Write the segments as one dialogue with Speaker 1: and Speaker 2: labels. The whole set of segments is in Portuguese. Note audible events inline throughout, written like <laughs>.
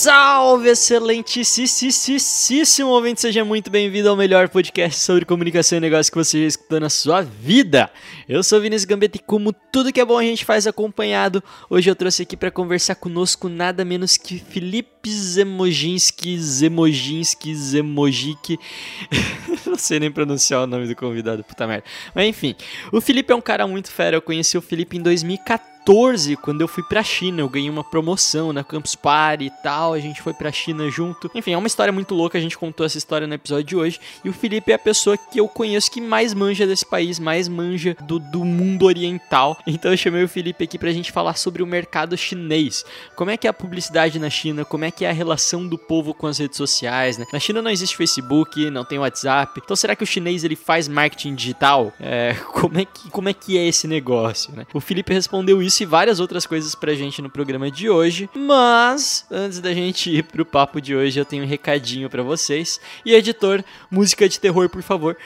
Speaker 1: Salve, excelentíssimo ouvinte, seja muito bem-vindo ao melhor podcast sobre comunicação e negócio que você já escutou na sua vida. Eu sou Vinícius Gambetta e como tudo que é bom a gente faz acompanhado, hoje eu trouxe aqui para conversar conosco nada menos que Felipe Zemojinski, Zemojinski, Zemojik. <laughs> Não sei nem pronunciar o nome do convidado, puta merda. Mas enfim, o Felipe é um cara muito fera, eu conheci o Felipe em 2014. 14, quando eu fui pra China, eu ganhei uma promoção na Campus Party e tal, a gente foi pra China junto. Enfim, é uma história muito louca, a gente contou essa história no episódio de hoje. E o Felipe é a pessoa que eu conheço que mais manja desse país, mais manja do, do mundo oriental. Então eu chamei o Felipe aqui pra gente falar sobre o mercado chinês. Como é que é a publicidade na China, como é que é a relação do povo com as redes sociais, né? Na China não existe Facebook, não tem WhatsApp. Então será que o chinês ele faz marketing digital? É, <laughs> como, é que, como é que é esse negócio, né? O Felipe respondeu isso e várias outras coisas pra gente no programa de hoje. Mas, antes da gente ir pro papo de hoje, eu tenho um recadinho pra vocês. E editor, música de terror, por favor.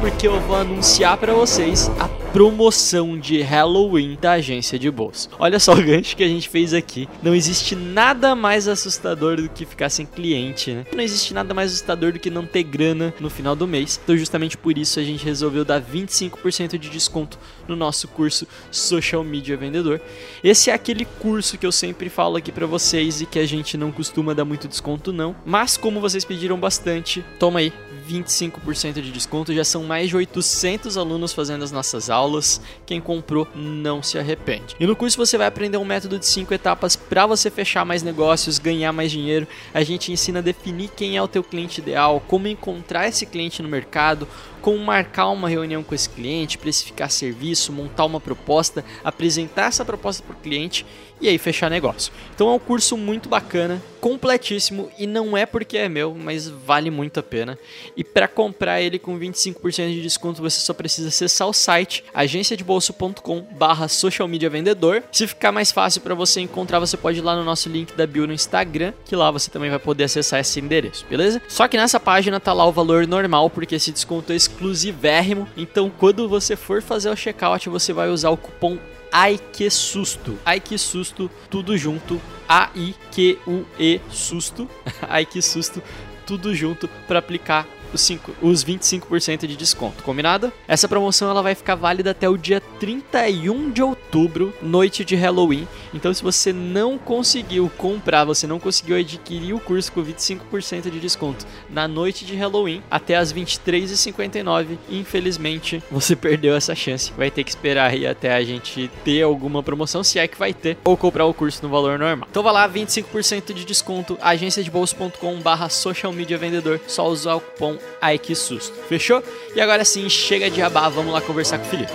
Speaker 1: Porque eu vou anunciar pra vocês a promoção de Halloween da agência de bolso. Olha só o gancho que a gente fez aqui. Não existe nada mais assustador do que ficar sem cliente, né? Não existe nada mais assustador do que não ter grana no final do mês. Então, justamente por isso, a gente resolveu dar 25% de desconto no nosso curso Social Media Vendedor. Esse é aquele curso que eu sempre falo aqui pra vocês e que a gente não costuma dar muito desconto não, mas como vocês pediram bastante, toma aí 25% de desconto, já são mais de 800 alunos fazendo as nossas aulas. Quem comprou não se arrepende. E no curso você vai aprender um método de 5 etapas para você fechar mais negócios, ganhar mais dinheiro. A gente ensina a definir quem é o teu cliente ideal, como encontrar esse cliente no mercado, como marcar uma reunião com esse cliente, precificar serviço, montar uma proposta, apresentar essa proposta para o cliente e aí fechar negócio. Então é um curso muito bacana, completíssimo e não é porque é meu, mas vale muito a pena. E para comprar ele com 25% de desconto, você só precisa acessar o site agenciadebolso.com/socialmediavendedor. Se ficar mais fácil para você encontrar, você pode ir lá no nosso link da bio no Instagram, que lá você também vai poder acessar esse endereço, beleza? Só que nessa página tá lá o valor normal, porque esse desconto é exclusivérrimo. Então, quando você for fazer o checkout, você vai usar o cupom Ai que susto. Ai que susto, tudo junto. A-I-Q-U-E susto. <laughs> Ai que susto, tudo junto para aplicar os, 5, os 25% de desconto, combinado? Essa promoção ela vai ficar válida até o dia 31 de outubro, noite de Halloween. Então, se você não conseguiu comprar, você não conseguiu adquirir o curso com 25% de desconto na noite de Halloween, até as 23h59, infelizmente você perdeu essa chance. Vai ter que esperar aí até a gente ter alguma promoção, se é que vai ter, ou comprar o curso no valor normal. Então, vai lá, 25% de desconto, agenciadebolso.com/barra social media vendedor. Só usar o cupom Ai que susto. Fechou? E agora sim, chega de abá, vamos lá conversar com o Felipe.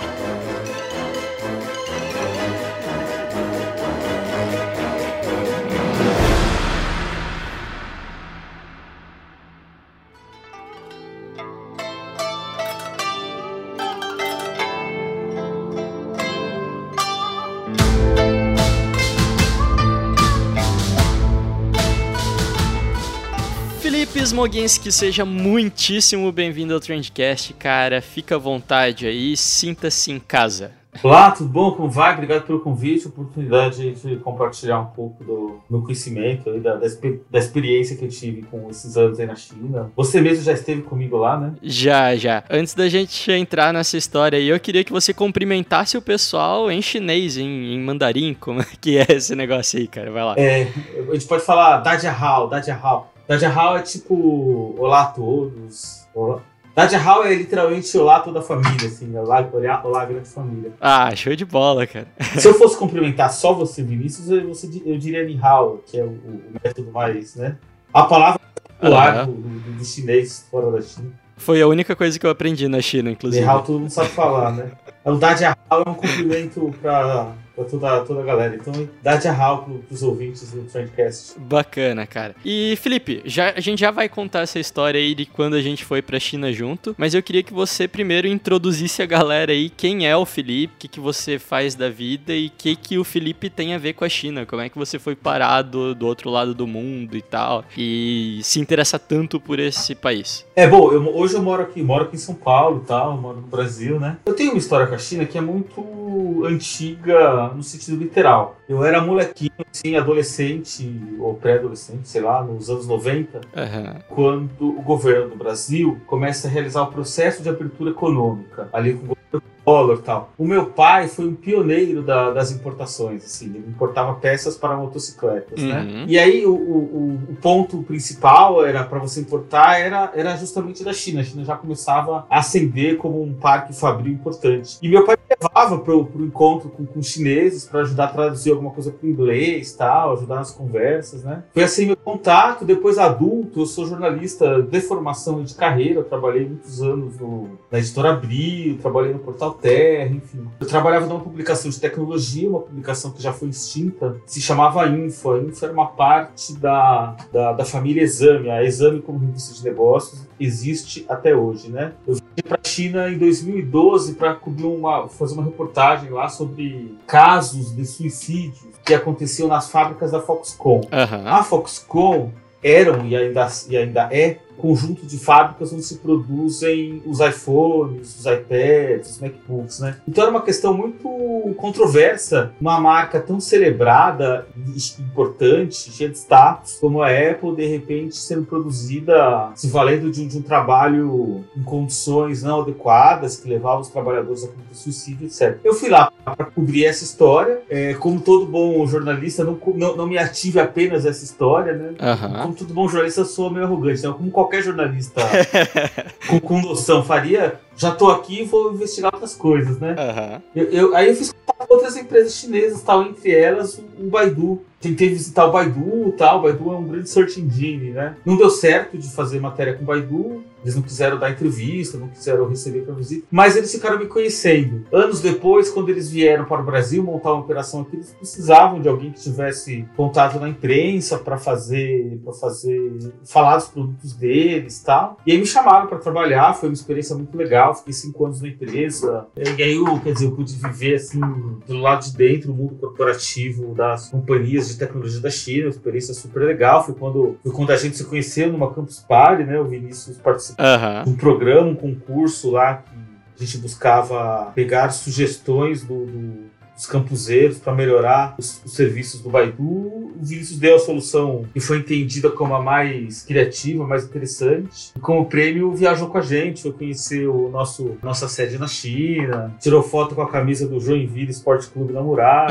Speaker 1: Felipe Smoginski, seja muitíssimo bem-vindo ao Trendcast, cara. Fica à vontade aí, sinta-se em casa.
Speaker 2: Olá, tudo bom? Como vai? Obrigado pelo convite, oportunidade de compartilhar um pouco do meu conhecimento, aí, da, da, da, experiência que eu tive com esses anos aí na China. Você mesmo já esteve comigo lá, né?
Speaker 1: Já, já. Antes da gente entrar nessa história aí, eu queria que você cumprimentasse o pessoal em chinês, em, em mandarim, como é que é esse negócio aí, cara? Vai lá.
Speaker 2: É, a gente pode falar Dajia Hao, Dajia Hao. Dajia Hao é tipo, olá a todos, olá. Dajahal é literalmente o lá toda a família, assim, é o lá, o lá grande família.
Speaker 1: Ah, show de bola, cara.
Speaker 2: Se eu fosse cumprimentar só você, Vinícius, eu, você, eu diria Nihao, que é o, o método mais, né? A palavra popular do, do, do chinês fora da China.
Speaker 1: Foi a única coisa que eu aprendi na China, inclusive.
Speaker 2: Nihao todo mundo sabe falar, né? O Dajahal é um cumprimento pra pra toda, toda a galera. Então, dá de arral pro, pros ouvintes do Trendcast.
Speaker 1: Bacana, cara. E, Felipe, já, a gente já vai contar essa história aí de quando a gente foi pra China junto, mas eu queria que você primeiro introduzisse a galera aí quem é o Felipe, o que, que você faz da vida e o que, que o Felipe tem a ver com a China. Como é que você foi parado do outro lado do mundo e tal, e se interessa tanto por esse país.
Speaker 2: É, bom, eu, hoje eu moro aqui, moro aqui em São Paulo e tal, moro no Brasil, né? Eu tenho uma história com a China que é muito antiga no sentido literal. Eu era molequinho, assim, adolescente ou pré-adolescente, sei lá, nos anos 90,
Speaker 1: uhum.
Speaker 2: quando o governo do Brasil começa a realizar o processo de abertura econômica, ali com o governo dólar tal. O meu pai foi um pioneiro da, das importações, assim, ele importava peças para motocicletas, né? uhum. né? E aí o, o, o ponto principal era para você importar era, era justamente da China. A China já começava a ascender como um parque fabril importante. E meu pai me levava para o encontro com, com chineses para ajudar a traduzir alguma coisa para inglês, tal, ajudar nas conversas, né? Foi assim meu contato. Depois adulto, eu sou jornalista de formação e de carreira. Eu trabalhei muitos anos no, na editora Abril, trabalhei no portal Terra, enfim. Eu trabalhava numa publicação de tecnologia, uma publicação que já foi extinta, se chamava Info. A Info era uma parte da, da, da família Exame. A Exame, como revista de negócios, existe até hoje, né? Eu vim para a China em 2012 para cobrir uma, fazer uma reportagem lá sobre casos de suicídio que aconteciam nas fábricas da Foxconn.
Speaker 1: Uhum.
Speaker 2: A Foxconn eram e ainda, e ainda é conjunto de fábricas onde se produzem os iPhones, os iPads, os MacBooks, né? Então era uma questão muito controversa, uma marca tão celebrada e importante, cheia de status, como a Apple, de repente sendo produzida se valendo de um, de um trabalho em condições não adequadas, que levava os trabalhadores a cometer suicídio, etc. Eu fui lá para cobrir essa história, é, como todo bom jornalista, não, não, não, me ative apenas essa história, né?
Speaker 1: Uhum.
Speaker 2: Como todo bom jornalista, eu sou meio arrogante, né? Como qualquer jornalista <laughs> com, com noção faria, já tô aqui e vou investigar outras coisas, né?
Speaker 1: Uhum.
Speaker 2: Eu, eu, aí eu fiz com outras empresas chinesas, tal, entre elas o Baidu. Tentei visitar o Baidu tal. O Baidu é um grande search engine, né? Não deu certo de fazer matéria com o Baidu. Eles não quiseram dar entrevista, não quiseram receber para visita. Mas eles ficaram me conhecendo. Anos depois, quando eles vieram para o Brasil montar uma operação aqui, eles precisavam de alguém que tivesse contato na imprensa para fazer, para fazer, falar dos produtos deles, tal. E aí me chamaram para trabalhar. Foi uma experiência muito legal. Fiquei cinco anos na empresa. E aí eu, quer dizer, eu pude viver assim do lado de dentro, o mundo corporativo das companhias de tecnologia da China. Uma experiência super legal. Foi quando, foi quando a gente se conheceu numa Campus Party, né? O Vinícius participou
Speaker 1: uhum.
Speaker 2: de um programa, um concurso lá que a gente buscava pegar sugestões do, do dos campuseiros para melhorar os, os, serviços do Baidu. O Vinícius deu a solução que foi entendida como a mais criativa, mais interessante. E como prêmio, viajou com a gente, foi conhecer o nosso nossa sede na China, tirou foto com a camisa do Joinville Esporte Clube na muralha.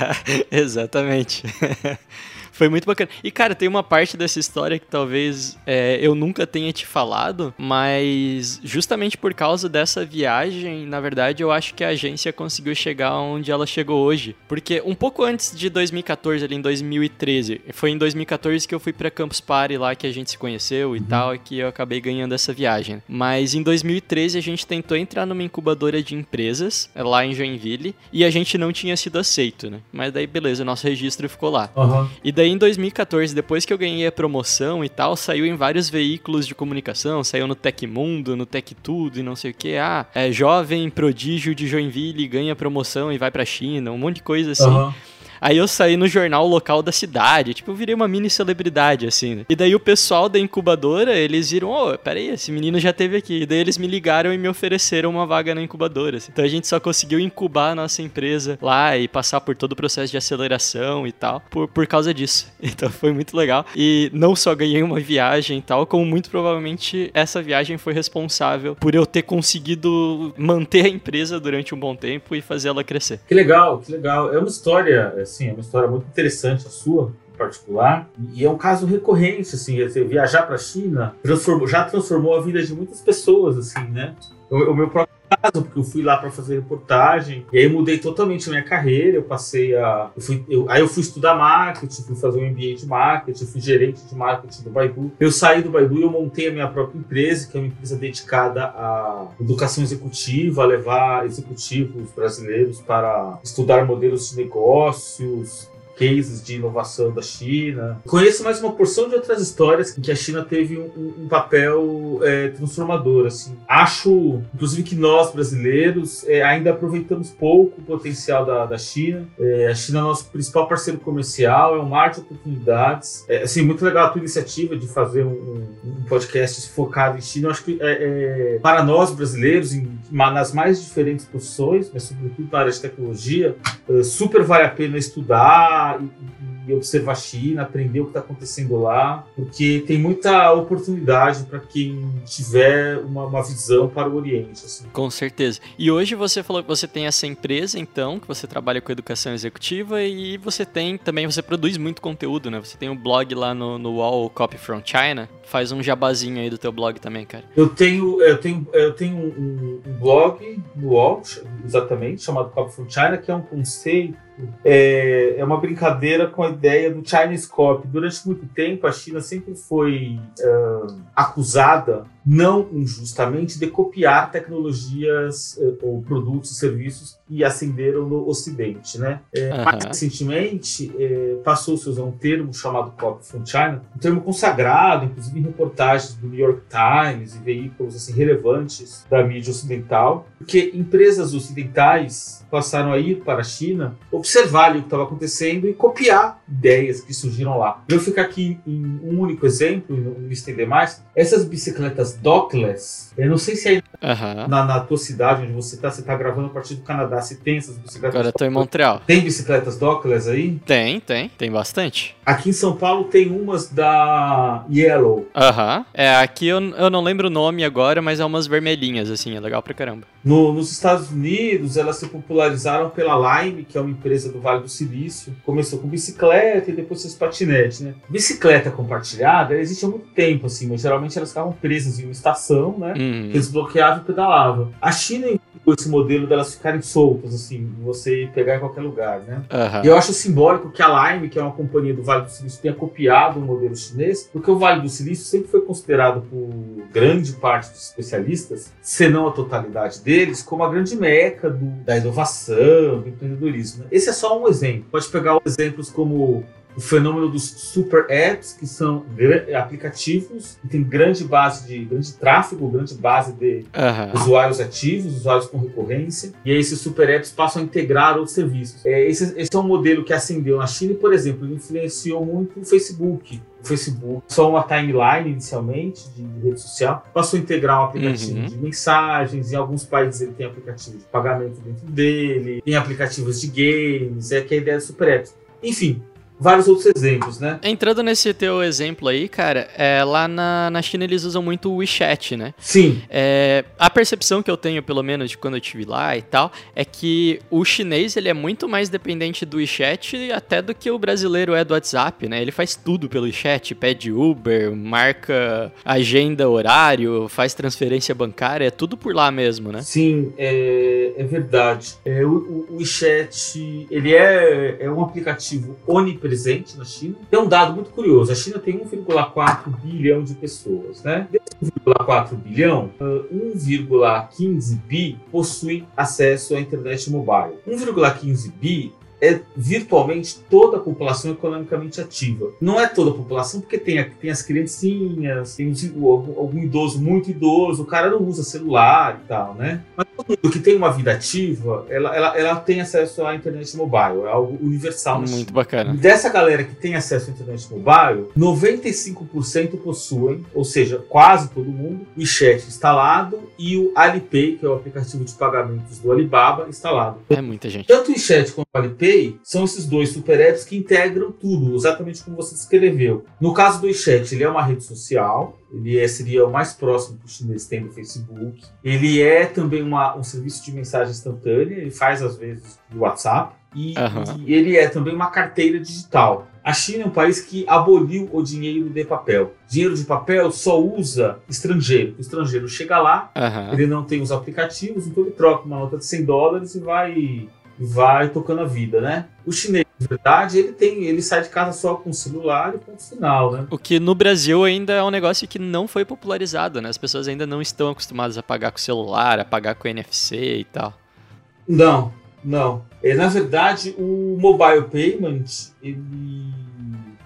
Speaker 2: <laughs>
Speaker 1: Exatamente. <laughs> Foi muito bacana. E, cara, tem uma parte dessa história que talvez é, eu nunca tenha te falado, mas justamente por causa dessa viagem, na verdade, eu acho que a agência conseguiu chegar onde ela chegou hoje. Porque um pouco antes de 2014, ali em 2013, foi em 2014 que eu fui pra Campus Party lá que a gente se conheceu e uhum. tal, e que eu acabei ganhando essa viagem. Mas em 2013 a gente tentou entrar numa incubadora de empresas lá em Joinville e a gente não tinha sido aceito, né? Mas daí, beleza, nosso registro ficou lá.
Speaker 2: Uhum.
Speaker 1: E daí daí em 2014, depois que eu ganhei a promoção e tal, saiu em vários veículos de comunicação, saiu no Tecmundo, no Tech Tudo e não sei o que. Ah, é jovem prodígio de Joinville ganha promoção e vai pra China, um monte de coisa assim. Uhum. Aí eu saí no jornal local da cidade, tipo, eu virei uma mini celebridade, assim, né? E daí o pessoal da incubadora, eles viram, ô, oh, peraí, esse menino já teve aqui. E daí eles me ligaram e me ofereceram uma vaga na incubadora. Assim. Então a gente só conseguiu incubar a nossa empresa lá e passar por todo o processo de aceleração e tal, por, por causa disso. <laughs> Então foi muito legal. E não só ganhei uma viagem e tal, como muito provavelmente essa viagem foi responsável por eu ter conseguido manter a empresa durante um bom tempo e fazer ela crescer.
Speaker 2: Que legal, que legal. É uma história assim, é uma história muito interessante a sua, particular. E é um caso recorrente, assim, viajar para a China transformou, já transformou a vida de muitas pessoas, assim, né? O, o meu próprio caso, porque eu fui lá para fazer reportagem, e aí mudei totalmente a minha carreira, eu passei a... Eu fui, eu, aí eu fui estudar marketing, fui fazer um MBA de marketing, fui gerente de marketing do Baidu. Eu saí do Baidu e eu montei a minha própria empresa, que é uma empresa dedicada à educação executiva, a levar executivos brasileiros para estudar modelos de negócios, cases de inovação da China. Conheço mais uma porção de outras histórias em que a China teve um, um papel é, transformador. Assim. Acho, inclusive, que nós, brasileiros, é, ainda aproveitamos pouco o potencial da, da China. É, a China é nosso principal parceiro comercial, é um mar de oportunidades. É assim, muito legal a tua iniciativa de fazer um, um podcast focado em China. Eu acho que é, é, para nós, brasileiros, em, nas mais diferentes posições, mas sobretudo na área de tecnologia, é, super vale a pena estudar e, e observar a China, aprender o que está acontecendo lá, porque tem muita oportunidade para quem tiver uma, uma, visão para o Oriente. Assim.
Speaker 1: Com certeza. E hoje você falou que você tem essa empresa, então, que você trabalha com educação executiva e você tem também, você produz muito conteúdo, né? Você tem um blog lá no, no Wall Copy from China. Faz um jabazinho aí do teu blog também, cara.
Speaker 2: Eu tenho, eu tenho, eu tenho um, um blog no Wall, exatamente, chamado Copy from China, que é um conceito é, é uma brincadeira com a ideia do Chinese Copy. Durante muito tempo, a China sempre foi uh, acusada não injustamente, de copiar tecnologias eh, ou produtos e serviços que ascenderam no Ocidente. Né? É, uhum. Mais recentemente, é, passou-se a usar um termo chamado Copy from China, um termo consagrado, inclusive em reportagens do New York Times e veículos assim, relevantes da mídia ocidental, porque empresas ocidentais passaram a ir para a China, observar o que estava acontecendo e copiar ideias que surgiram lá. Eu ficar aqui em um único exemplo, e não me estender mais, essas bicicletas dockless. Eu não sei se aí uhum. na, na, tua cidade onde você está, você está gravando a partir do Canadá, se tem essas bicicletas.
Speaker 1: Agora eu tô em Montreal.
Speaker 2: Tem bicicletas dockless aí?
Speaker 1: Tem, tem, tem bastante.
Speaker 2: Aqui em São Paulo tem umas da Yellow.
Speaker 1: Aham. Uhum. É, aqui eu, eu não lembro o nome agora, mas é umas vermelhinhas, assim, é legal pra caramba.
Speaker 2: No, nos Estados Unidos, elas se popularizaram pela Lime, que é uma empresa do Vale do Silício. Começou com bicicleta e depois fez patinete, né? Bicicleta compartilhada, existe há muito tempo, assim, mas geralmente elas ficavam presas em uma estação, né? Uhum. Que desbloqueava e pedalava. A China incluiu esse modelo delas ficarem soltas, assim, você pegar em qualquer lugar, né? Uhum. E eu acho simbólico que a Lime, que é uma companhia do Vale do Silício, tenha copiado o modelo chinês, porque o Vale do Silício sempre foi considerado por grande parte dos especialistas, se não a totalidade deles, como a grande meca do, da inovação, do empreendedorismo. Né? Esse é só um exemplo. Pode pegar exemplos como o fenômeno dos super apps, que são aplicativos que têm grande base de grande tráfego, grande base de uhum. usuários ativos, usuários com recorrência, e aí esses super apps passam a integrar outros serviços. É, esse, esse é um modelo que acendeu na China e, por exemplo, influenciou muito o Facebook. O Facebook, só uma timeline inicialmente de rede social, passou a integrar um aplicativo uhum. de mensagens. Em alguns países ele tem aplicativo de pagamento dentro dele, tem aplicativos de games, é que é a ideia do super apps. Enfim, vários outros exemplos, né?
Speaker 1: Entrando nesse teu exemplo aí, cara, é, lá na, na China eles usam muito o WeChat, né?
Speaker 2: Sim.
Speaker 1: É, a percepção que eu tenho, pelo menos, de quando eu estive lá e tal, é que o chinês ele é muito mais dependente do WeChat até do que o brasileiro é do WhatsApp, né? Ele faz tudo pelo WeChat, pede Uber, marca agenda, horário, faz transferência bancária, é tudo por lá mesmo, né?
Speaker 2: Sim, é, é verdade. É, o, o WeChat, ele é, é um aplicativo onipresente presente na China. Tem um dado muito curioso: a China tem 1,4 bilhão de pessoas, né? Desse 1,4 bilhão, 1,15 bi possuem acesso à internet mobile. 1,15 bi é virtualmente toda a população economicamente ativa. Não é toda a população, porque tem, tem as criancinhas, tem algum, algum, idoso muito idoso, o cara não usa celular e tal, né? Mas todo mundo que tem uma vida ativa, ela, ela, ela tem acesso à internet mobile, é algo universal.
Speaker 1: Muito bacana.
Speaker 2: Dessa galera que tem acesso à internet mobile, 95% possuem, ou seja, quase todo mundo, o WeChat instalado e o Alipay, que é o aplicativo de pagamentos do Alibaba, instalado.
Speaker 1: É muita gente.
Speaker 2: Tanto o WeChat quanto o Alipay são esses dois super apps que integram tudo, exatamente como você descreveu. No caso do WeChat, ele é uma rede social, ele é, seria o mais próximo que o chinês tem do Facebook. Ele é também uma, um serviço de mensagem instantânea, ele faz às vezes do WhatsApp. E, uhum. e, ele é também uma carteira digital. A China é um país que aboliu o dinheiro de papel. Dinheiro de papel só usa estrangeiro. O estrangeiro chega lá,
Speaker 1: Aham.
Speaker 2: ele não tem os aplicativos, então ele troca uma nota de 100 dólares e vai, vai tocando a vida, né? O chinês, de verdade, ele tem, ele sai de casa só com o celular e ponto final, né?
Speaker 1: O que no Brasil ainda é um negócio que não foi popularizado, né? As pessoas ainda não estão acostumadas a pagar com o celular, a pagar com NFC e tal.
Speaker 2: Não, não. É, na verdade, o mobile payment, ele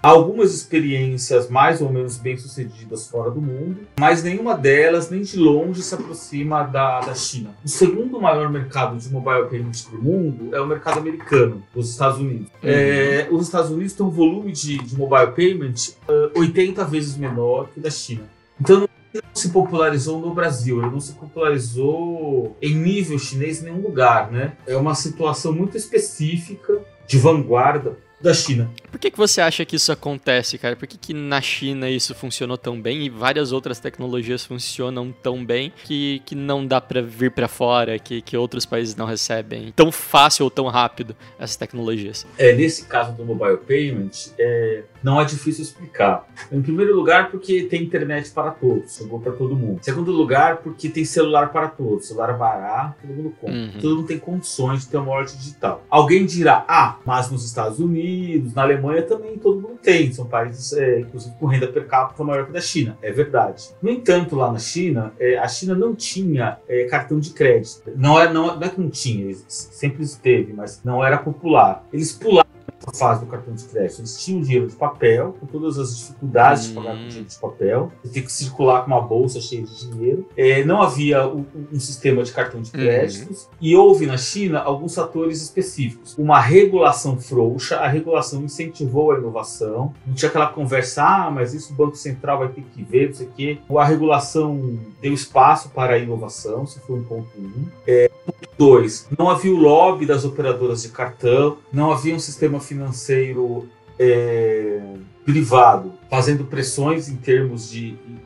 Speaker 2: algumas experiências mais ou menos bem sucedidas fora do mundo, mas nenhuma delas nem de longe se aproxima da, da China. O segundo maior mercado de mobile payment do mundo é o mercado americano, os Estados Unidos. É, os Estados Unidos têm um volume de, de mobile payment ah, 80 vezes menor que o da China. Então ele não se popularizou no Brasil, ele não se popularizou em nível chinês em nenhum lugar, né? É uma situação muito específica de vanguarda da China.
Speaker 1: Por que, que você acha que isso acontece, cara? Por que, que na China isso funcionou tão bem e várias outras tecnologias funcionam tão bem que, que não dá pra vir pra fora, que, que outros países não recebem tão fácil ou tão rápido essas tecnologias?
Speaker 2: É, nesse caso do mobile payment, é, não é difícil explicar. Em primeiro lugar, porque tem internet para todos, chegou para todo mundo. Em segundo lugar, porque tem celular para todos, celular barato, todo mundo compra.
Speaker 1: Uhum.
Speaker 2: Todo mundo tem condições de ter uma wallet digital. Alguém dirá, ah, mas nos Estados Unidos, na Alemanha também todo mundo tem. São países, é, inclusive, com renda per capita maior que a da China. É verdade. No entanto, lá na China, é, a China não tinha é, cartão de crédito. Não é, não, não é que não tinha, sempre esteve, mas não era popular. Eles pularam fase do cartão de crédito. Eles tinham dinheiro de papel, com todas as dificuldades de pagar com
Speaker 1: Hum.
Speaker 2: dinheiro de papel. Você tem que circular com uma bolsa cheia de dinheiro. É, não havia um, um sistema de cartão de
Speaker 1: Uhum.
Speaker 2: créditos. E houve na China alguns fatores específicos. Uma regulação frouxa, a regulação incentivou a inovação. Não tinha aquela conversa, ah, mas isso o Banco Central vai ter que ver, não sei o quê. A regulação deu espaço para a inovação, isso foi um ponto um. É, ponto dois, não havia o lobby das operadoras de cartão, não havia um sistema financeiro é, privado fazendo pressões em termos de em,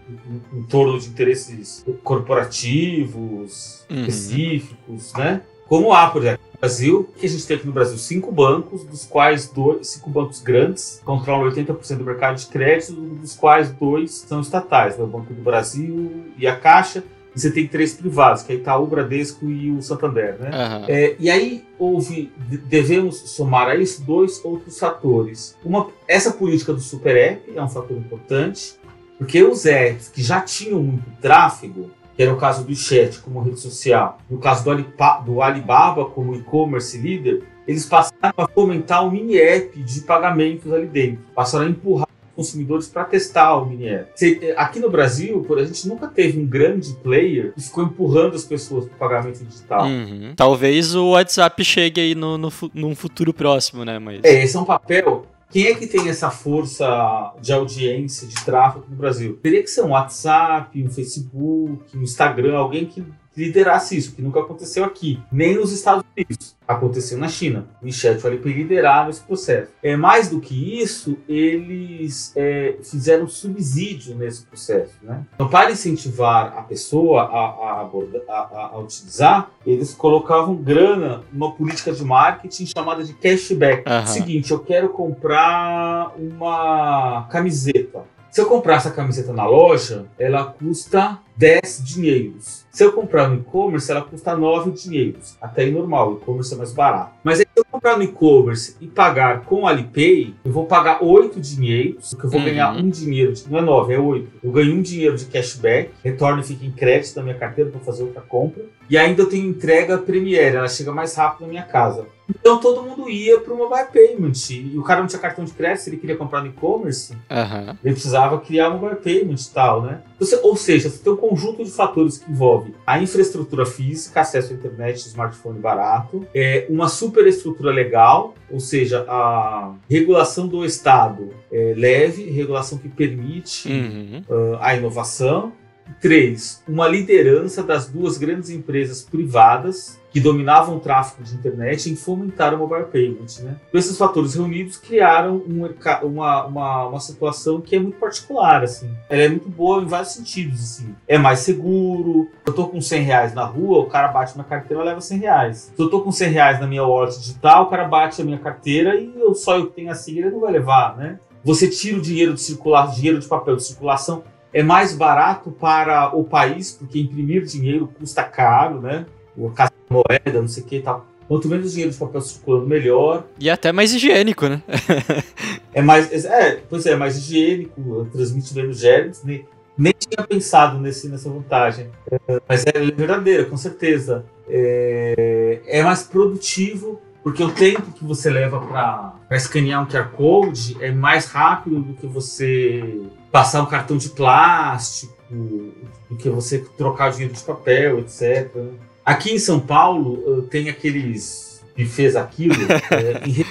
Speaker 2: em- em torno de interesses corporativos
Speaker 1: Uhum.
Speaker 2: específicos, né? Como há, por exemplo, no Brasil, que a gente tem aqui no Brasil cinco bancos, dos quais dois, cinco bancos grandes controlam 80% do mercado de crédito, dos quais dois são estatais, né? o Banco do Brasil e a Caixa, e você tem três privados, que é Itaú, o Bradesco e o Santander, né?
Speaker 1: Aham.
Speaker 2: É, e aí houve, de- devemos somar a isso dois outros fatores. Uma, essa política do super app é um fator importante, porque os apps que já tinham muito tráfego, que era o caso do chat como rede social, no caso do, Alipa- do Alibaba como e-commerce líder, eles passaram a fomentar um mini app de pagamentos ali dentro, passaram a empurrar consumidores para testar o mini app. Cê- Aqui no Brasil, a gente nunca teve um grande player que ficou empurrando as pessoas para o pagamento digital.
Speaker 1: Uhum. Talvez o WhatsApp chegue aí no, no, num futuro próximo, né? Mas.
Speaker 2: É, esse é um papel. Quem é que tem essa força de audiência, de tráfego no Brasil? Teria que ser um WhatsApp, um Facebook, um Instagram, alguém que liderasse isso, que nunca aconteceu aqui, nem nos Estados Unidos. Aconteceu na China. O WeChat o Alipay lideraram esse processo. É, mais do que isso, eles é, fizeram subsídio nesse processo. Né? Então, para incentivar a pessoa a, a, aborda- a- a- utilizar, eles colocavam grana numa política de marketing chamada de cashback.
Speaker 1: Aham.
Speaker 2: Seguinte, eu quero comprar uma camiseta. Se eu comprar essa camiseta na loja, ela custa 10 dinheiros. Se eu comprar no e-commerce, ela custa 9 dinheiros. Até aí normal, o e-commerce é mais barato. Mas aí, se eu comprar no e-commerce e pagar com o Alipay, eu vou pagar 8 dinheiros, porque eu vou
Speaker 1: Uhum.
Speaker 2: ganhar um dinheiro, de, não é 9, é 8. Eu ganho um dinheiro de cashback, retorno e fica em crédito na minha carteira para fazer outra compra. E ainda eu tenho entrega Premiere, ela chega mais rápido na minha casa. Então todo mundo ia para o mobile payment. E o cara não tinha cartão de crédito, ele queria comprar no e-commerce,
Speaker 1: Aham.
Speaker 2: ele precisava criar um mobile payment e tal, né? Você- ou seja, você tem um conjunto de fatores que envolve a infraestrutura física, acesso à internet, smartphone barato, é, uma superestrutura legal, ou seja, a regulação do Estado é, leve, regulação que permite
Speaker 1: Uhum.
Speaker 2: ah, a inovação Três, uma liderança das duas grandes empresas privadas que dominavam o tráfego de internet em fomentar o mobile payment. Né? Então, esses fatores reunidos criaram um uma, uma, uma, situação que é muito particular. Assim. Ela é muito boa em vários sentidos. Assim. É mais seguro. Eu estou com 100 reais na rua, o cara bate na carteira e leva 100 reais. Se eu estou com 100 reais na minha wallet digital, o cara bate a minha carteira e eu, só eu que tenho a senha, ele não vai levar. Né? Você tira o dinheiro de circular, dinheiro de papel de circulação é mais barato para o país, porque imprimir dinheiro custa caro, né? O moeda, não sei o que e tal. Quanto menos dinheiro de papel circulando, melhor.
Speaker 1: E até mais higiênico, né? <laughs>
Speaker 2: é mais. É, pois é, é mais higiênico, transmite menos germes. Nem, nem tinha pensado nesse, nessa vantagem. É, mas é verdadeira, com certeza. É, é mais produtivo porque o tempo que você leva para escanear um QR Code é mais rápido do que você passar um cartão de plástico, do que você trocar dinheiro de papel, etc. Aqui em São Paulo tem aqueles fez aquilo <laughs> é, em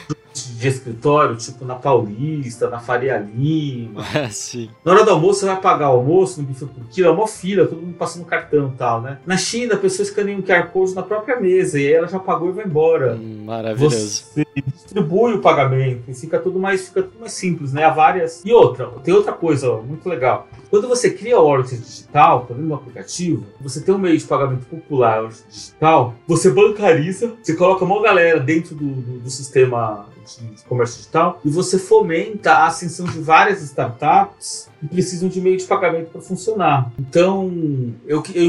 Speaker 2: de escritório, tipo na Paulista, na Faria Lima. <laughs>
Speaker 1: Sim.
Speaker 2: Na hora do almoço, você vai pagar o almoço no bife por quilo, é uma fila, todo mundo passando cartão e tal, né? Na China, a pessoa escaneia um QR Code na própria mesa e aí ela já pagou e vai embora.
Speaker 1: Hum, maravilhoso.
Speaker 2: Você distribui o pagamento e fica tudo mais, fica tudo mais simples, né? Há várias. E outra, tem outra coisa ó, muito legal. Quando você cria o wallet digital, tá vendo no aplicativo, você tem um meio de pagamento popular digital, você bancariza, você coloca uma galera dentro do, do, do sistema de comércio digital e você fomenta a ascensão de várias startups que precisam de meio de pagamento para funcionar. Então, eu, eu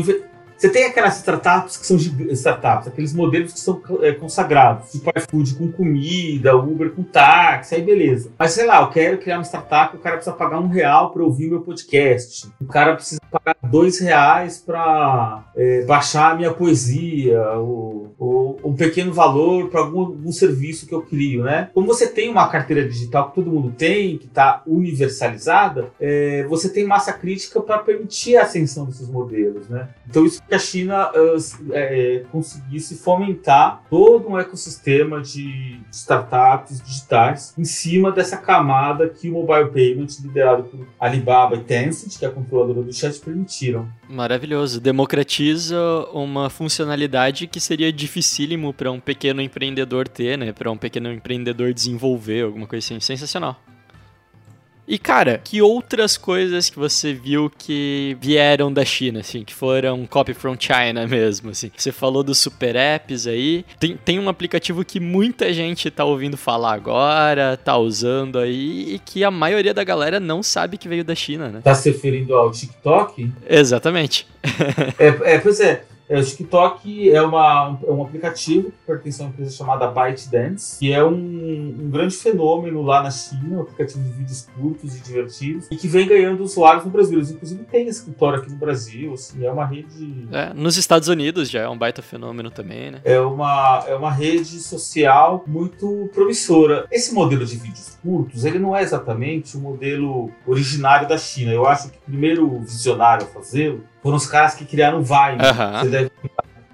Speaker 2: você tem aquelas startups que são startups, aqueles modelos que são é, consagrados, tipo iFood com comida, Uber com táxi, aí beleza. Mas sei lá, eu quero criar uma startup, o cara precisa pagar um real para ouvir meu podcast, o cara precisa pagar dois reais para é, baixar a minha poesia, ou, ou um pequeno valor para algum, algum, serviço que eu crio, né? Como você tem uma carteira digital que todo mundo tem, que está universalizada, é, você tem massa crítica para permitir a ascensão desses modelos, né? Então isso que a China uh, é, conseguisse fomentar todo um ecossistema de startups digitais em cima dessa camada que o mobile payment, liderado por Alibaba e Tencent, que é a controladora do chat, permitiram.
Speaker 1: Maravilhoso. Democratiza uma funcionalidade que seria dificílimo para um pequeno empreendedor ter, né? Para um pequeno empreendedor desenvolver, alguma coisa assim. Sensacional. E cara, que outras coisas que você viu que vieram da China, assim, que foram copy from China mesmo, assim? Você falou dos super apps aí. Tem, tem um aplicativo que muita gente tá ouvindo falar agora, tá usando aí, e que a maioria da galera não sabe que veio da China, né?
Speaker 2: Tá se referindo ao TikTok?
Speaker 1: Exatamente. <laughs>
Speaker 2: é, é, pois é. É, o TikTok é, uma, é um aplicativo que pertence a uma empresa chamada ByteDance, que é um, um, grande fenômeno lá na China, um aplicativo de vídeos curtos e divertidos, e que vem ganhando usuários no Brasil. Eles, inclusive, tem escritório aqui no Brasil, assim, é uma rede...
Speaker 1: É, nos Estados Unidos já é um baita fenômeno também, né?
Speaker 2: É uma, é uma rede social muito promissora. Esse modelo de vídeos curtos, ele não é exatamente o modelo originário da China. Eu acho que o primeiro visionário a fazê-lo foram os caras que criaram o Vine.
Speaker 1: Uhum.
Speaker 2: Você deve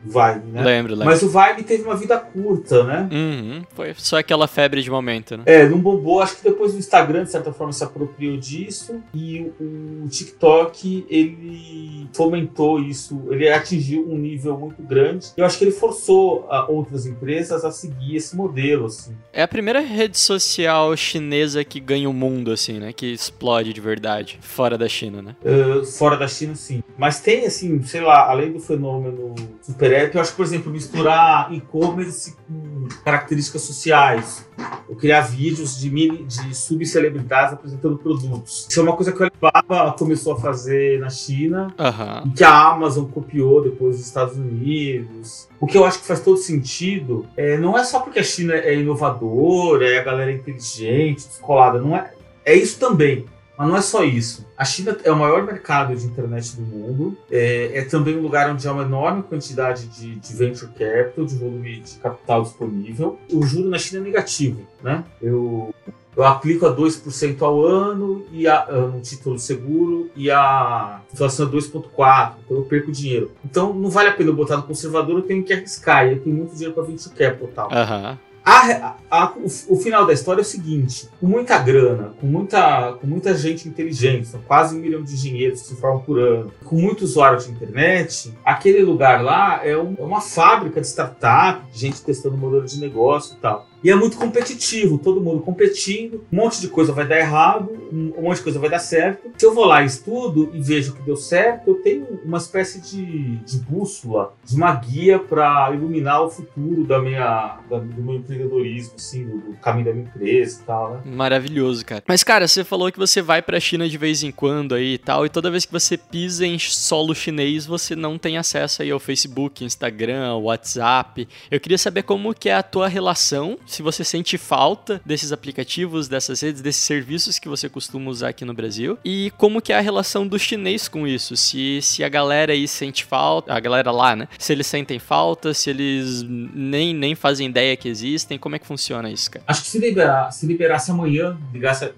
Speaker 2: Vibe, né?
Speaker 1: Lembro, lembro.
Speaker 2: Mas o Vibe teve uma vida curta, né?
Speaker 1: Uhum. Foi só aquela febre de momento, né?
Speaker 2: É, não bombou. Acho que depois o Instagram, de certa forma, se apropriou disso. E o, TikTok, ele fomentou isso. Ele atingiu um nível muito grande. Eu acho que ele forçou a outras empresas a seguir esse modelo, assim.
Speaker 1: É a primeira rede social chinesa que ganha o mundo, assim, né? Que explode de verdade. Fora da China, né?
Speaker 2: Uh, fora da China, sim. Mas tem, assim, sei lá, além do fenômeno super app, eu acho que, por exemplo, misturar e-commerce com características sociais. Eu criar vídeos de mini, de subcelebridades apresentando produtos. Isso é uma coisa que a Alibaba começou a fazer na China
Speaker 1: uhum.
Speaker 2: e que a Amazon copiou depois dos Estados Unidos. O que eu acho que faz todo sentido é, não é só porque a China é inovadora, é a galera inteligente, descolada, não é. É isso também. Mas não é só isso. A China é o maior mercado de internet do mundo, é, é também um lugar onde há uma enorme quantidade de, de, venture capital, de volume de capital disponível. O juro na China é negativo, né? Eu, eu aplico a 2% ao ano e a, no título seguro e a inflação é 2,4%, então eu perco dinheiro. Então não vale a pena eu botar no conservador, eu tenho que arriscar, e eu tenho muito dinheiro para venture capital tal.
Speaker 1: Uhum.
Speaker 2: A- a- o, o final da história é o seguinte: com muita grana, com muita, com muita gente inteligente, são quase um milhão de engenheiros que se formam por ano, com muito usuário de internet, aquele lugar lá é, um- é uma fábrica de startup, gente testando modelo de negócio e tal. E é muito competitivo, todo mundo competindo, um monte de coisa vai dar errado, um monte de coisa vai dar certo. Se eu vou lá estudo e vejo que deu certo, eu tenho uma espécie de, de bússola, de uma guia para iluminar o futuro da minha, da- do meu empreendedorismo, assim, do, do caminho da minha empresa e tal, né?
Speaker 1: Maravilhoso, cara. Mas, cara, você falou que você vai pra China de vez em quando aí e tal, e toda vez que você pisa em solo chinês, você não tem acesso aí ao Facebook, Instagram, WhatsApp. Eu queria saber como que é a tua relação, se você sente falta desses aplicativos, dessas redes, desses serviços que você costuma usar aqui no Brasil, e como que é a relação do chinês com isso, se, se a galera aí sente falta, a galera lá, né? Se eles sentem falta, se eles nem, nem fazem ideia que existem, como é que funciona isso, cara?
Speaker 2: Acho que se, liberar, se liberasse amanhã, ligasse,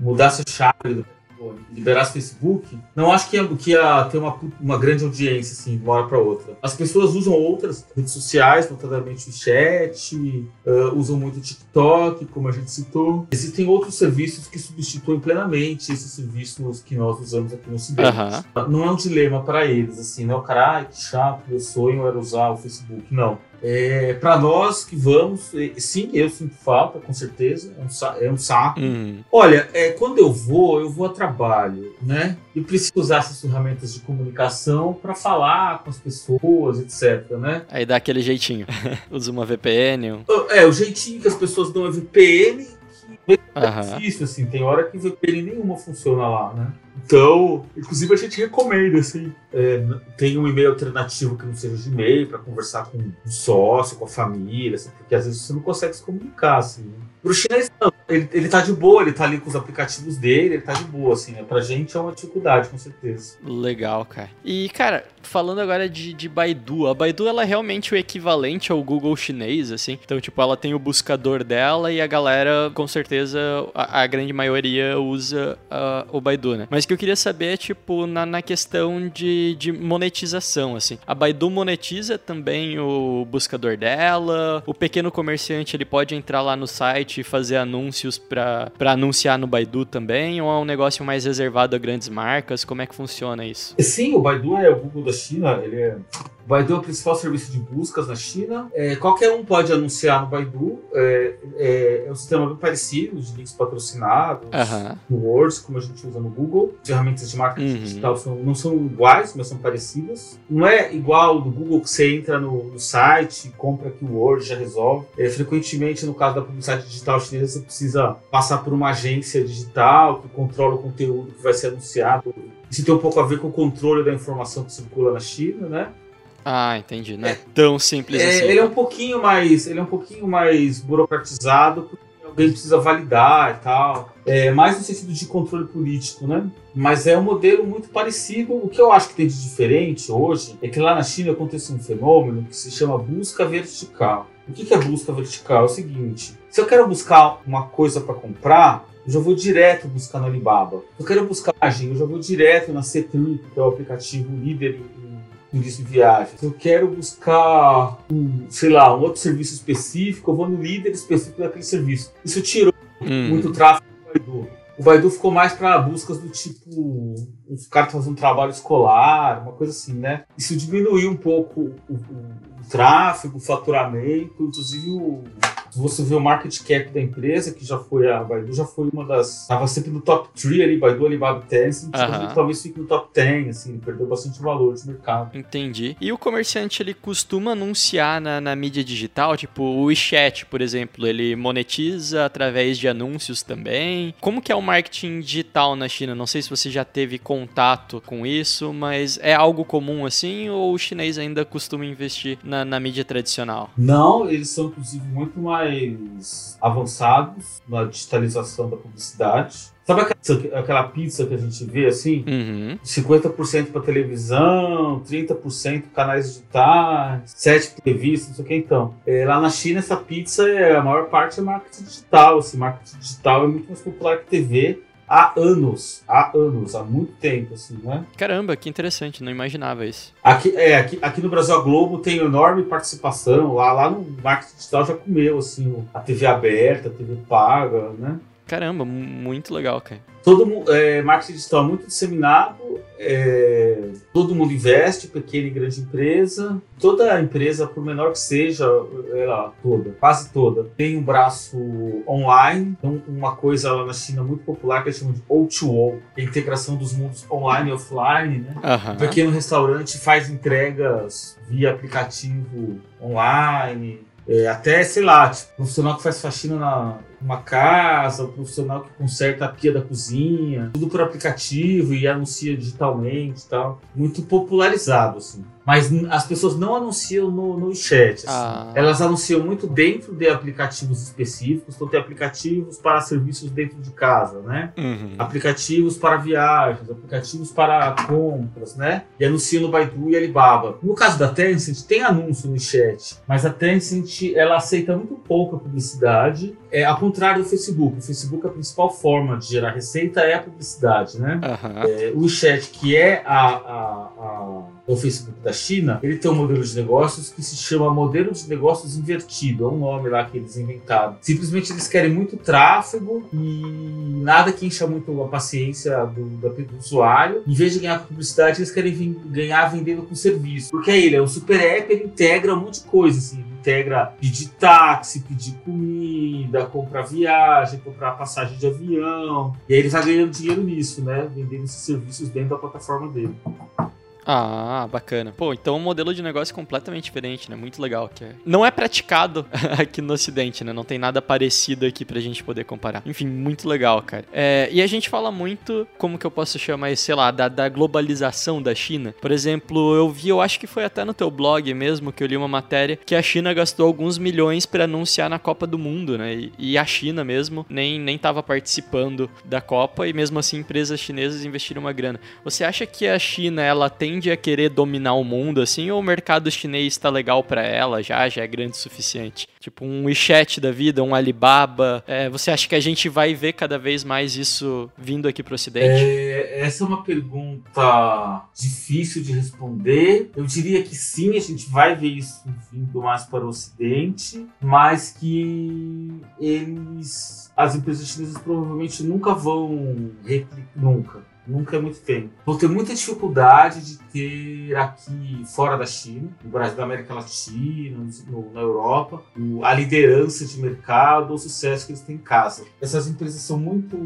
Speaker 2: mudasse a chave liberasse o Facebook, não acho que ia, que ia ter uma, uma grande audiência, assim, de uma hora para outra. As pessoas usam outras redes sociais, notadamente o chat, ah, usam muito o TikTok, como a gente citou. Existem outros serviços que substituem plenamente esses serviços que nós usamos aqui no Ocidente.
Speaker 1: Aham.
Speaker 2: Não é um dilema para eles, assim, não é o cara, ai, que chato, meu sonho era usar o Facebook. Não. É, para nós que vamos, sim, eu sinto falta, com certeza, é um, sa- é um saco.
Speaker 1: Uhum.
Speaker 2: Olha, é, quando eu vou, eu vou a trabalho, né? E preciso usar essas ferramentas de comunicação para falar com as pessoas, etc, né?
Speaker 1: Aí dá aquele jeitinho. <laughs> Usa uma VPN. um-
Speaker 2: É, o jeitinho que as pessoas dão é VPN, difícil, assim, tem hora que VPN nenhuma funciona lá, né? Então, inclusive a gente recomenda, assim, é, tem um e-mail alternativo que não seja de e-mail para conversar com um sócio, com a família, assim, porque às vezes você não consegue se comunicar, assim. Né? Pro chinês, não, ele, ele tá de boa, ele tá ali com os aplicativos dele, ele tá de boa, assim, né? Pra gente é uma dificuldade, com certeza.
Speaker 1: Legal, cara. E, cara, falando agora de, de Baidu, a Baidu ela é realmente o equivalente ao Google chinês, assim. Então, tipo, ela tem o buscador dela e a galera, com certeza, a, a grande maioria usa ah, o Baidu, né? Mas o que eu queria saber é, tipo, na, na questão de, de monetização, assim. A Baidu monetiza também o buscador dela, o pequeno comerciante ele pode entrar lá no site e fazer anúncios pra anunciar no Baidu também, ou é um negócio mais reservado a grandes marcas? Como é que funciona isso?
Speaker 2: Sim, o Baidu é o Google da China, ele é. O Baidu é o principal serviço de buscas na China. É, qualquer um pode anunciar no Baidu. É, é, é um sistema bem parecido, de links patrocinados,
Speaker 1: Aham.
Speaker 2: no Words, como a gente usa no Google. Ferramentas de marketing
Speaker 1: Uhum.
Speaker 2: digital são, não são iguais, mas são parecidas. Não é igual do Google que você entra no, no site, compra aqui o Word, já resolve. É, frequentemente, no caso da publicidade digital chinesa, você precisa passar por uma agência digital que controla o conteúdo que vai ser anunciado. Isso tem um pouco a ver com o controle da informação que circula na China, né?
Speaker 1: Ah, entendi. Não é, tão simples
Speaker 2: É,
Speaker 1: assim.
Speaker 2: ele é um pouquinho mais, ele é um pouquinho mais burocratizado, porque alguém precisa validar e tal. É, mais no sentido de controle político, né? Mas é um modelo muito parecido. O que eu acho que tem de diferente hoje é que lá na China acontece um fenômeno que se chama busca vertical. O que é busca vertical? É o seguinte: se eu quero buscar uma coisa para comprar, eu já vou direto buscar no Alibaba. Se eu quero buscar eu já vou direto na C-Trip, que é o aplicativo líder em turismo e viagens. Se eu quero buscar, um, sei lá, um outro serviço específico, eu vou no líder específico daquele serviço. Isso tirou
Speaker 1: Hum.
Speaker 2: muito tráfego do Baidu. O Baidu ficou mais para buscas do tipo os caras fazendo um trabalho escolar, uma coisa assim, né? Isso diminuiu um pouco o, o- o tráfego, o faturamento, inclusive o, se você vê o market cap da empresa, que já foi a Baidu, já foi uma das. Estava sempre no top 3 ali, Baidu, Alibaba e Tencent,
Speaker 1: Aham.
Speaker 2: talvez fique no top 10, assim, ele perdeu bastante valor de mercado.
Speaker 1: Entendi. E o comerciante, ele costuma anunciar na, na mídia digital, tipo o WeChat, por exemplo, ele monetiza através de anúncios também. Como que é o marketing digital na China? Não sei se você já teve contato com isso, mas é algo comum assim ou o chinês ainda costuma investir na, na mídia tradicional?
Speaker 2: Não, eles são inclusive muito mais avançados na digitalização da publicidade. Sabe aquela, aquela pizza que a gente vê assim?
Speaker 1: Uhum.
Speaker 2: 50% para televisão, 30% canais digitais, 7 revistas, não sei o que então. É, lá na China essa pizza é a maior parte é marketing digital, assim, marketing digital é muito mais popular que TV há anos, há anos, há muito tempo, assim, né?
Speaker 1: Caramba, que interessante, não imaginava isso.
Speaker 2: Aqui, é, aqui, aqui no Brasil a Globo tem enorme participação, lá, lá no marketing digital já comeu, assim, a TV aberta, a TV paga, né?
Speaker 1: Caramba, mu- muito legal, cara.
Speaker 2: Todo mundo, é, marketing digital muito disseminado, é, todo mundo investe, pequena e grande empresa. Toda empresa, por menor que seja, ela toda, quase toda, tem um braço online. Então, uma coisa lá na China muito popular que eles chamam de O2O, que é a integração dos mundos online e offline, né?
Speaker 1: Aham.
Speaker 2: Um pequeno restaurante faz entregas via aplicativo online. é, até, sei lá, tipo, profissional que faz faxina na uma casa, o profissional que conserta a pia da cozinha, tudo por aplicativo e anuncia digitalmente e tal. Muito popularizado, assim. Mas as pessoas não anunciam no, no chat. assim.
Speaker 1: Ah.
Speaker 2: Elas anunciam muito dentro de aplicativos específicos. Então tem aplicativos para serviços dentro de casa, né?
Speaker 1: Uhum.
Speaker 2: aplicativos para viagens, aplicativos para compras, né? E anuncia no Baidu e Alibaba. No caso da Tencent, tem anúncio no chat, mas a Tencent ela aceita muito pouca publicidade. É ao contrário do Facebook. O Facebook a principal forma de gerar receita é a publicidade, né?
Speaker 1: Aham.
Speaker 2: É, o WeChat, que é a, a- a- o Facebook da China, ele tem um modelo de negócios que se chama modelo de negócios invertido. É um nome lá que eles inventaram. Simplesmente eles querem muito tráfego e nada que encha muito a paciência do, da- do usuário. Em vez de ganhar com publicidade, eles querem vin- ganhar vendendo com serviço. Porque é ele, é um super app, ele integra um monte de coisa, assim. Integra pedir táxi, pedir comida, comprar viagem, comprar passagem de avião. E aí ele vai ganhando dinheiro nisso, né? Vendendo esses serviços dentro da plataforma dele.
Speaker 1: Ah, bacana. Pô, então um modelo de negócio completamente diferente, né? Muito legal. Que é- Não é praticado <laughs> aqui no Ocidente, né? Não tem nada parecido aqui pra gente poder comparar. Enfim, muito legal, cara. É, e a gente fala muito, como que eu posso chamar isso, sei lá, da, da globalização da China. Por exemplo, eu vi, eu acho que foi até no teu blog mesmo, que eu li uma matéria, que a China gastou alguns milhões pra anunciar na Copa do Mundo, né? E, e a China mesmo nem, nem tava participando da Copa, e mesmo assim empresas chinesas investiram uma grana. Você acha que a China ela tende a querer dominar o mundo assim ou o mercado chinês está legal pra ela já, já é grande o suficiente? Tipo um WeChat da vida, um Alibaba. É, você acha que a gente vai ver cada vez mais isso vindo aqui pro Ocidente?
Speaker 2: É, essa é uma pergunta difícil de responder. Eu diria que sim, a gente vai ver isso vindo mais para o Ocidente, mas que eles, as empresas chinesas provavelmente nunca vão replicar, nunca. Nunca é muito tempo. Vão ter muita dificuldade de ter aqui fora da China, no Brasil, da América Latina, no- na Europa, a liderança de mercado, o sucesso que eles têm em casa. Essas empresas são muito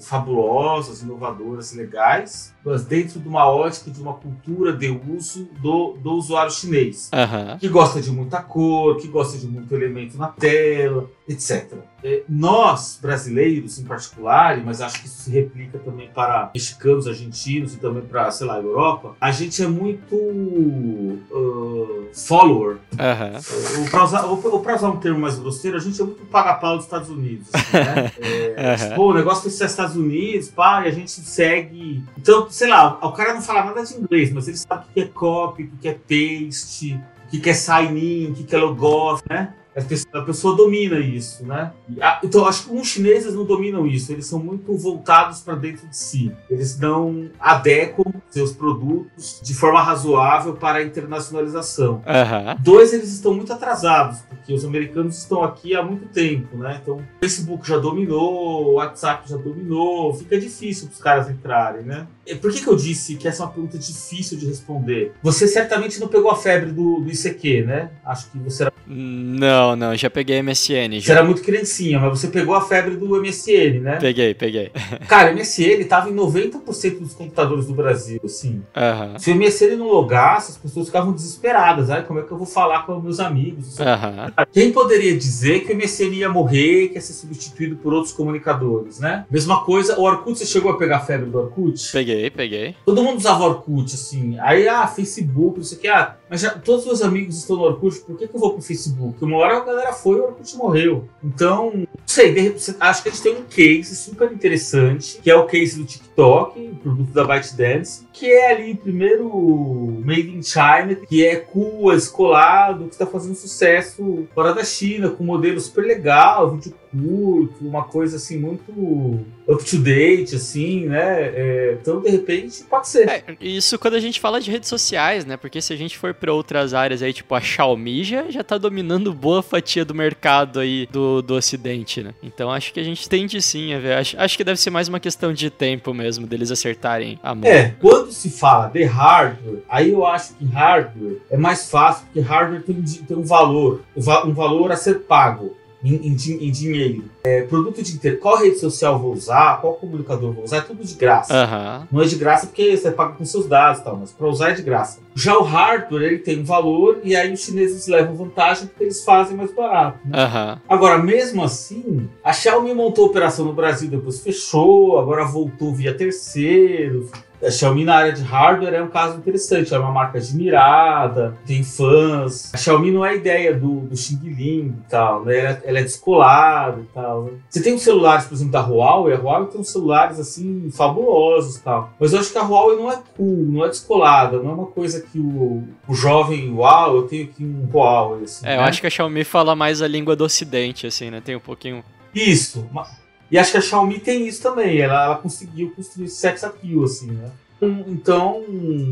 Speaker 2: fabulosas, inovadoras, legais, mas dentro de uma ótica de uma cultura de uso do, do usuário chinês
Speaker 1: Aham.
Speaker 2: que gosta de muita cor, que gosta de muito elemento na tela, etc. É, Nós, brasileiros em particular, mas acho que isso se replica também para mexicanos, argentinos e também para, sei lá, Europa, a gente é muito uh, follower.
Speaker 1: Aham.
Speaker 2: Ou para usar, ou, usar um termo mais grosseiro, a gente é muito paga-pau dos Estados Unidos. assim, né? <laughs> É,
Speaker 1: Aham.
Speaker 2: Pô, o negócio foi ser Estados Unidos, pá, e a gente segue. Então, sei lá, o cara não fala nada de inglês, mas ele sabe o que é copy, o que é paste, o que é sign-in, o que é logout, né? A pessoa, domina isso, né? Ah, então, acho que os chineses não dominam isso. Eles são muito voltados para dentro de si. Eles não adequam seus produtos de forma razoável para a internacionalização.
Speaker 1: Aham.
Speaker 2: Dois, eles estão muito atrasados, porque os americanos estão aqui há muito tempo, né? Então, o Facebook já dominou, o WhatsApp já dominou, fica difícil para os caras entrarem, né? Por que, que eu disse que essa é uma pergunta difícil de responder? Você certamente não pegou a febre do, do ICQ, né? Acho que você era,
Speaker 1: Não, não, já peguei MSN.
Speaker 2: você
Speaker 1: Já.
Speaker 2: era muito criancinha, mas você pegou a febre do MSN, né?
Speaker 1: Peguei, peguei. <laughs>
Speaker 2: Cara, o MSN estava em 90% dos computadores do Brasil, assim.
Speaker 1: Aham.
Speaker 2: Se o MSN não logasse, as pessoas ficavam desesperadas. Ai, como é que eu vou falar com meus amigos?
Speaker 1: Aham.
Speaker 2: Quem poderia dizer que o MSN ia morrer, que ia ser substituído por outros comunicadores, né? Mesma coisa, o Orkut, você chegou a pegar a febre do Orkut?
Speaker 1: Peguei, peguei.
Speaker 2: Todo mundo usava Orkut, assim. Aí, ah, Facebook, não sei o que. Ah, mas já, todos os meus amigos estão no Orkut, por que, que eu vou pro Facebook? Uma hora a galera foi e o Orkut morreu. Então, não sei, acho que a gente tem um case super interessante, que é o case do TikTok, produto da ByteDance, que é ali, primeiro, made in China, que é cool, é que está fazendo sucesso fora da China, com um modelo super legal, vídeo curto, uma coisa assim muito up to date, assim, né? É, então, de repente, pode ser.
Speaker 1: É, isso quando a gente fala de redes sociais, né? Porque se a gente for para outras áreas aí, tipo a Xiaomi já, já tá dominando boa fatia do mercado aí do, do ocidente, né? Então acho que a gente tende sim a ver. Acho, acho que deve ser mais uma questão de tempo mesmo, deles acertarem a mão.
Speaker 2: É, quando se fala de hardware, aí eu acho que hardware é mais fácil, porque hardware tem, tem um valor, um valor a ser pago em, em, em dinheiro. É, produto de internet, qual rede social vou usar, qual comunicador vou usar, é tudo de graça.
Speaker 1: Uhum.
Speaker 2: Não é de graça porque você paga com seus dados e tal, mas para usar é de graça. Já o hardware, ele tem um valor e aí os chineses levam vantagem porque eles fazem mais barato. Né?
Speaker 1: Uhum.
Speaker 2: Agora, mesmo assim, a Xiaomi montou operação no Brasil, depois fechou, agora voltou via terceiro. A Xiaomi na área de hardware é um caso interessante, é uma marca admirada, tem fãs. A Xiaomi não é a ideia do, do Xing Ling e tal, né? ela, ela é descolada e tal. Né? Você tem os celulares, por exemplo, da Huawei, a Huawei tem uns celulares assim, fabulosos e tal. Mas eu acho que a Huawei não é cool, não é descolada, não é uma coisa que o, o jovem, uau, eu tenho aqui um Huawei. Assim,
Speaker 1: é, né? eu acho que a Xiaomi fala mais a língua do ocidente, assim, né? Tem um pouquinho...
Speaker 2: Isso, e acho que a Xiaomi tem isso também. Ela, ela conseguiu construir sex appeal, assim, né? Então,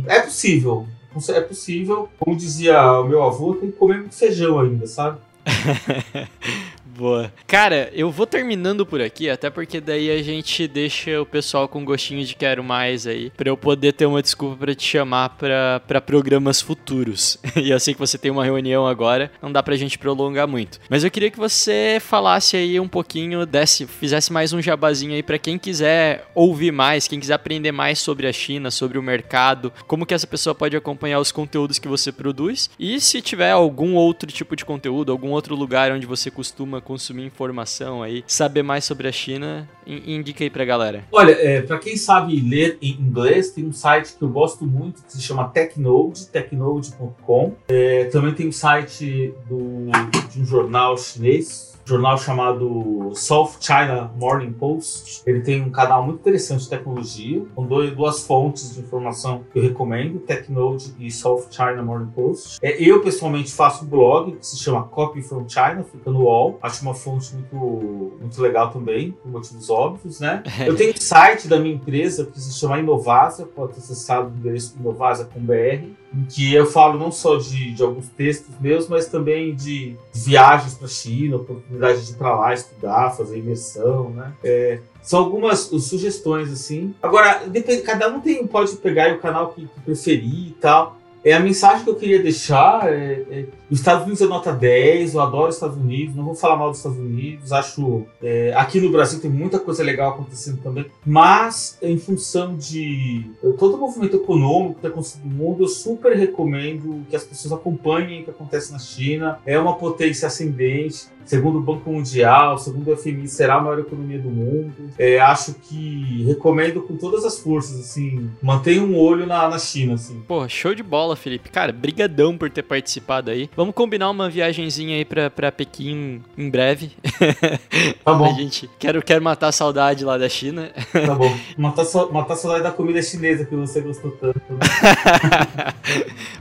Speaker 2: é possível. É possível. Como dizia o meu avô, tem que comer muito feijão ainda, sabe? <laughs>
Speaker 1: Boa. Cara, eu vou terminando por aqui, até porque daí a gente deixa o pessoal com gostinho de quero mais aí, pra eu poder ter uma desculpa para te chamar pra programas futuros. <laughs> e eu sei que você tem uma reunião agora, não dá pra gente prolongar muito. Mas eu queria que você falasse aí um pouquinho, desse, fizesse mais um jabazinho aí para quem quiser ouvir mais, quem quiser aprender mais sobre a China, sobre o mercado, como que essa pessoa pode acompanhar os conteúdos que você produz e se tiver algum outro tipo de conteúdo, algum outro lugar onde você costuma consumir informação aí, saber mais sobre a China, indica aí pra galera.
Speaker 2: Olha, é, para quem sabe ler em inglês, tem um site que eu gosto muito que se chama Technode, technode.com. É, também tem um site do, de um jornal chinês jornal chamado South China Morning Post. Ele tem um canal muito interessante de tecnologia, com dois, duas fontes de informação que eu recomendo, Technode e South China Morning Post. É, eu, pessoalmente, faço um blog que se chama Copy from China, fica no UOL. Acho uma fonte muito, muito legal também, por motivos óbvios, né? <laughs> Eu tenho um site da minha empresa que se chama Inovasa, pode ser acessado no endereço inovasa.br em que eu falo não só de, de alguns textos meus, mas também de viagens para a China, oportunidade de ir para lá estudar, fazer imersão, né? É, são algumas sugestões assim. Agora, cada um tem, pode pegar o canal que, que preferir e tal. É, a mensagem que eu queria deixar é, é os Estados Unidos é nota 10, eu adoro os Estados Unidos, não vou falar mal dos Estados Unidos, acho. É, aqui no Brasil tem muita coisa legal acontecendo também, mas em função de todo o movimento econômico que está acontecendo no mundo, eu super recomendo que as pessoas acompanhem o que acontece na China. É uma potência ascendente, segundo o Banco Mundial, segundo o FMI, será a maior economia do mundo. É, acho que recomendo com todas as forças, assim, mantenha um olho na, na China, assim.
Speaker 1: Pô, show de bola, Felipe. Cara, brigadão por ter participado aí. Vamos combinar uma viagenzinha aí pra, pra Pequim em breve. <laughs>
Speaker 2: Tá bom.
Speaker 1: a gente, quero, quero matar a saudade lá da China.
Speaker 2: Tá bom. <laughs> Matar, matar a saudade da comida chinesa que você gostou tanto. Né?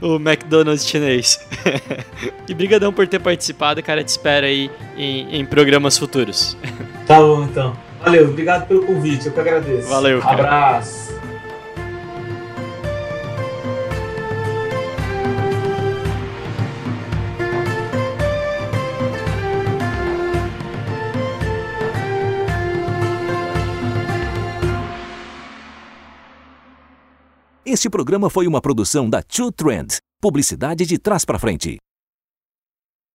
Speaker 2: <laughs>
Speaker 1: o McDonald's chinês. e brigadão por ter participado, cara. Te espero aí em, em programas futuros.
Speaker 2: Tá bom, então. Valeu, obrigado pelo convite, eu que agradeço.
Speaker 1: Valeu, cara.
Speaker 2: Abraço.
Speaker 3: Este programa foi uma produção da Two Trend, publicidade de trás para frente.